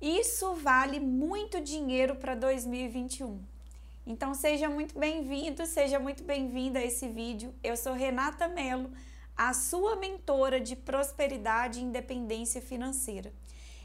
Isso vale muito dinheiro para 2021. Então seja muito bem-vindo, seja muito bem-vinda a esse vídeo. Eu sou Renata Mello, a sua mentora de prosperidade e independência financeira.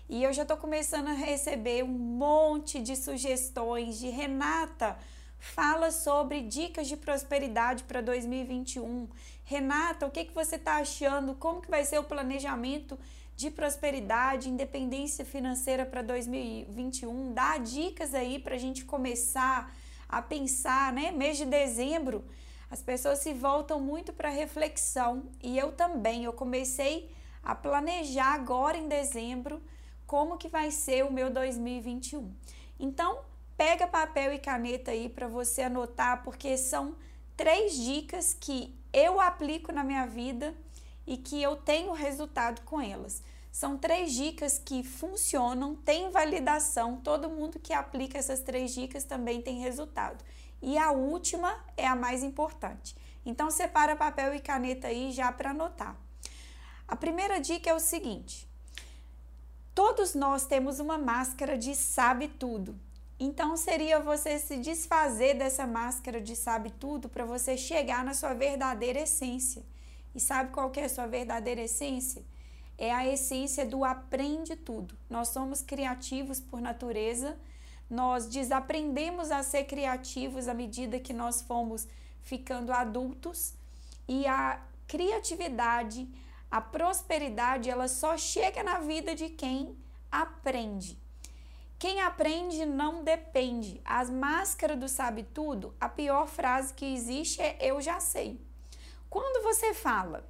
E eu já estou começando a receber um monte de sugestões de Renata. Fala sobre dicas de prosperidade para 2021. Renata, o que, que você está achando? Como que vai ser o planejamento de prosperidade, independência financeira para 2021. Dá dicas aí para a gente começar a pensar, né? Mês de dezembro, as pessoas se voltam muito para reflexão e eu também. Eu comecei a planejar agora em dezembro como que vai ser o meu 2021. Então, pega papel e caneta aí para você anotar, porque são três dicas que eu aplico na minha vida e que eu tenho resultado com elas. São três dicas que funcionam, tem validação, todo mundo que aplica essas três dicas também tem resultado. E a última é a mais importante. Então separa papel e caneta aí já para anotar. A primeira dica é o seguinte: todos nós temos uma máscara de sabe tudo. Então seria você se desfazer dessa máscara de sabe tudo para você chegar na sua verdadeira essência. E sabe qual é a sua verdadeira essência? É a essência do aprende tudo. Nós somos criativos por natureza, nós desaprendemos a ser criativos à medida que nós fomos ficando adultos e a criatividade, a prosperidade, ela só chega na vida de quem aprende. Quem aprende não depende. As máscaras do sabe tudo, a pior frase que existe é eu já sei. Quando você fala,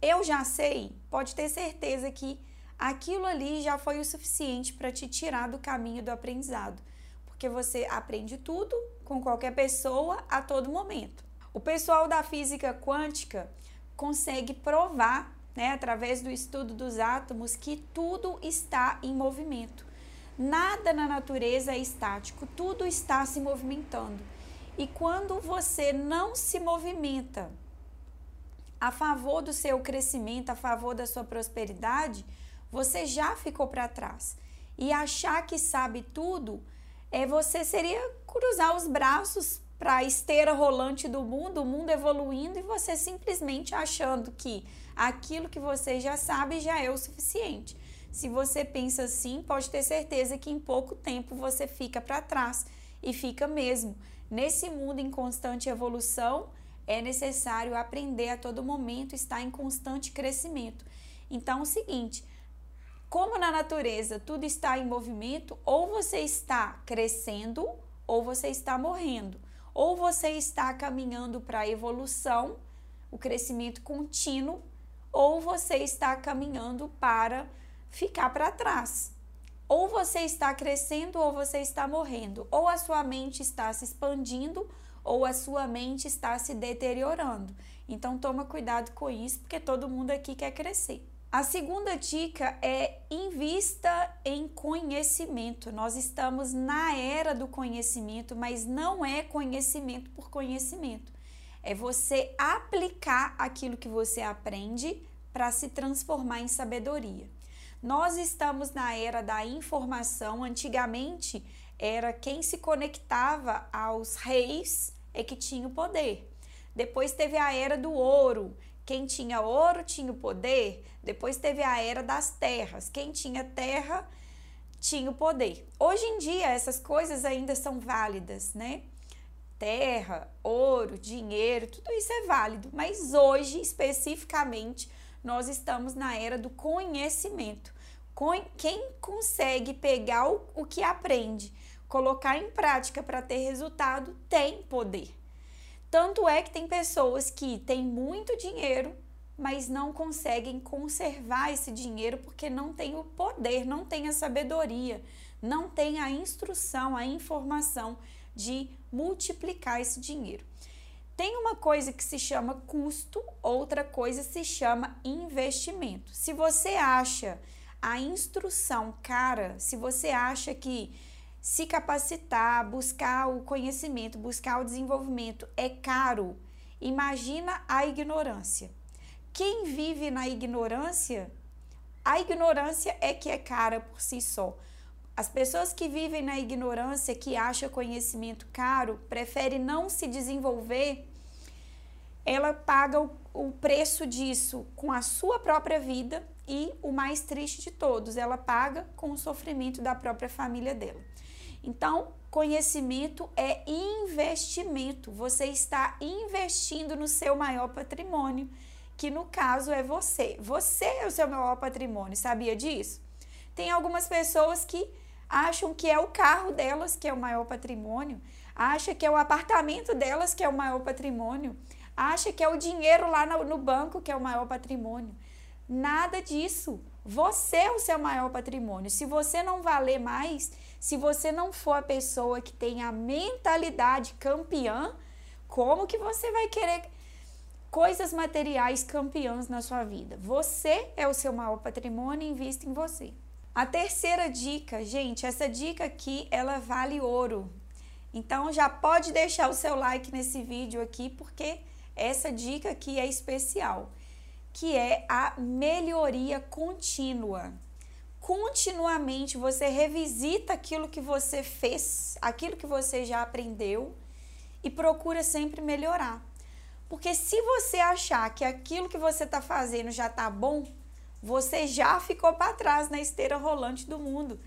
eu já sei, pode ter certeza que aquilo ali já foi o suficiente para te tirar do caminho do aprendizado, porque você aprende tudo com qualquer pessoa a todo momento. O pessoal da física quântica consegue provar, né, através do estudo dos átomos, que tudo está em movimento. Nada na natureza é estático, tudo está se movimentando. E quando você não se movimenta a favor do seu crescimento, a favor da sua prosperidade, você já ficou para trás. E achar que sabe tudo é você seria cruzar os braços para a esteira rolante do mundo, o mundo evoluindo e você simplesmente achando que aquilo que você já sabe já é o suficiente. Se você pensa assim, pode ter certeza que em pouco tempo você fica para trás e fica mesmo. Nesse mundo em constante evolução, é necessário aprender a todo momento, estar em constante crescimento. Então, é o seguinte, como na natureza tudo está em movimento, ou você está crescendo ou você está morrendo, ou você está caminhando para a evolução, o crescimento contínuo, ou você está caminhando para ficar para trás. Ou você está crescendo ou você está morrendo, ou a sua mente está se expandindo ou a sua mente está se deteriorando. Então toma cuidado com isso, porque todo mundo aqui quer crescer. A segunda dica é invista em conhecimento. Nós estamos na era do conhecimento, mas não é conhecimento por conhecimento. É você aplicar aquilo que você aprende para se transformar em sabedoria. Nós estamos na era da informação. Antigamente, era quem se conectava aos reis é que tinha o poder. Depois teve a era do ouro. Quem tinha ouro tinha o poder. Depois teve a era das terras. Quem tinha terra tinha o poder. Hoje em dia essas coisas ainda são válidas, né? Terra, ouro, dinheiro, tudo isso é válido, mas hoje especificamente nós estamos na era do conhecimento. Quem consegue pegar o, que aprende colocar em prática para ter resultado tem poder. Tanto é que tem pessoas que têm muito dinheiro, mas não conseguem conservar esse dinheiro porque não tem o poder, não tem a sabedoria, não tem a instrução, a informação de multiplicar esse dinheiro. Tem uma coisa que se chama custo, outra coisa se chama investimento. Se você acha a instrução cara, se você acha que se capacitar, buscar o conhecimento, buscar o desenvolvimento é caro. Imagina a ignorância. Quem vive na ignorância A ignorância é que é cara por si só. As pessoas que vivem na ignorância, que acham conhecimento caro, preferem não se desenvolver, ela paga o, o preço disso com a sua própria vida e o mais triste de todos, ela paga com o sofrimento da própria família dela. Então, conhecimento é investimento. Você está investindo no seu maior patrimônio, que no caso é você. Você é o seu maior patrimônio, sabia disso? Tem algumas pessoas que acham que é o carro delas que é o maior patrimônio, acha que é o apartamento delas que é o maior patrimônio, acha que é o dinheiro lá no, banco que é o maior patrimônio. Nada disso. Você é o seu maior patrimônio. Se você não valer mais, se você não for a pessoa que tem a mentalidade campeã, como que você vai querer coisas materiais campeãs na sua vida? Você é o seu maior patrimônio, invista em você. A terceira dica, gente, essa dica aqui, ela vale ouro. Então já pode deixar o seu like nesse vídeo aqui, porque essa dica aqui é especial, que é a melhoria contínua. Continuamente você revisita aquilo que você fez, aquilo que você já aprendeu e procura sempre melhorar. Porque se você achar que aquilo que você está fazendo já está bom, você já ficou para trás na esteira rolante do mundo.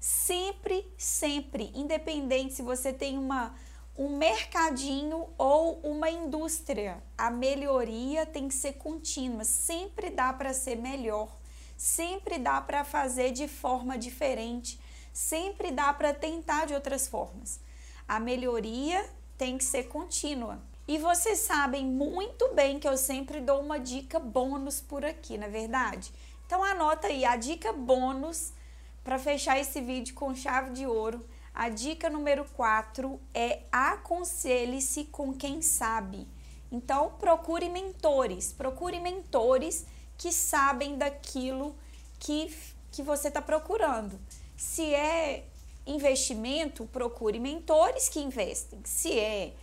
Sempre, sempre, independente se você tem uma um mercadinho ou uma indústria, a melhoria tem que ser contínua, sempre dá para ser melhor, sempre dá para fazer de forma diferente, sempre dá para tentar de outras formas. A melhoria tem que ser contínua. E vocês sabem muito bem que eu sempre dou uma dica bônus por aqui, na é verdade? Então anota aí a dica bônus para fechar esse vídeo com chave de ouro. A dica número 4 é aconselhe-se com quem sabe. Então procure mentores, procure mentores que sabem daquilo que, que você está procurando. Se é investimento, procure mentores que investem. Se é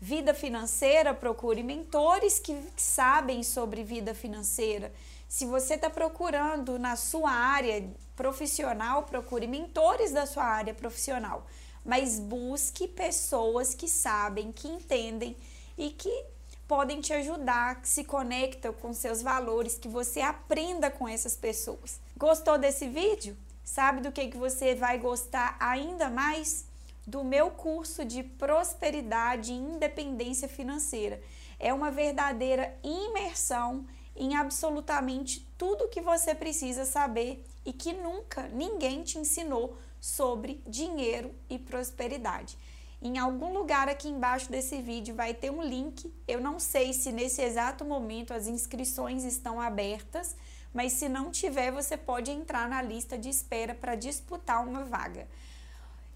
vida financeira, procure mentores que sabem sobre vida financeira. Se você está procurando na sua área profissional, procure mentores da sua área profissional. Mas busque pessoas que sabem, que entendem e que podem te ajudar, que se conectam com seus valores, que você aprenda com essas pessoas. Gostou desse vídeo? Sabe do que, que você vai gostar ainda mais? do meu curso de prosperidade e independência financeira. É uma verdadeira imersão em absolutamente tudo que você precisa saber e que nunca ninguém te ensinou sobre dinheiro e prosperidade. Em algum lugar aqui embaixo desse vídeo vai ter um link. Eu não sei se nesse exato momento as inscrições estão abertas, mas se não tiver, você pode entrar na lista de espera para disputar uma vaga.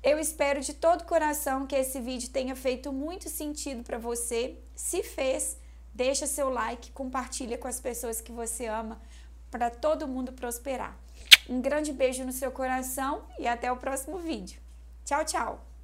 Eu espero de todo coração que esse vídeo tenha feito muito sentido para você. Se fez, deixa seu like, compartilha com as pessoas que você ama para todo mundo prosperar. Um grande beijo no seu coração e até o próximo vídeo. Tchau, tchau!